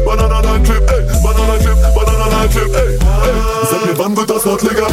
Banana clip, ey, Banana clip, Banana clip, ey, ey. Sag mir, wann wird das laut, legal?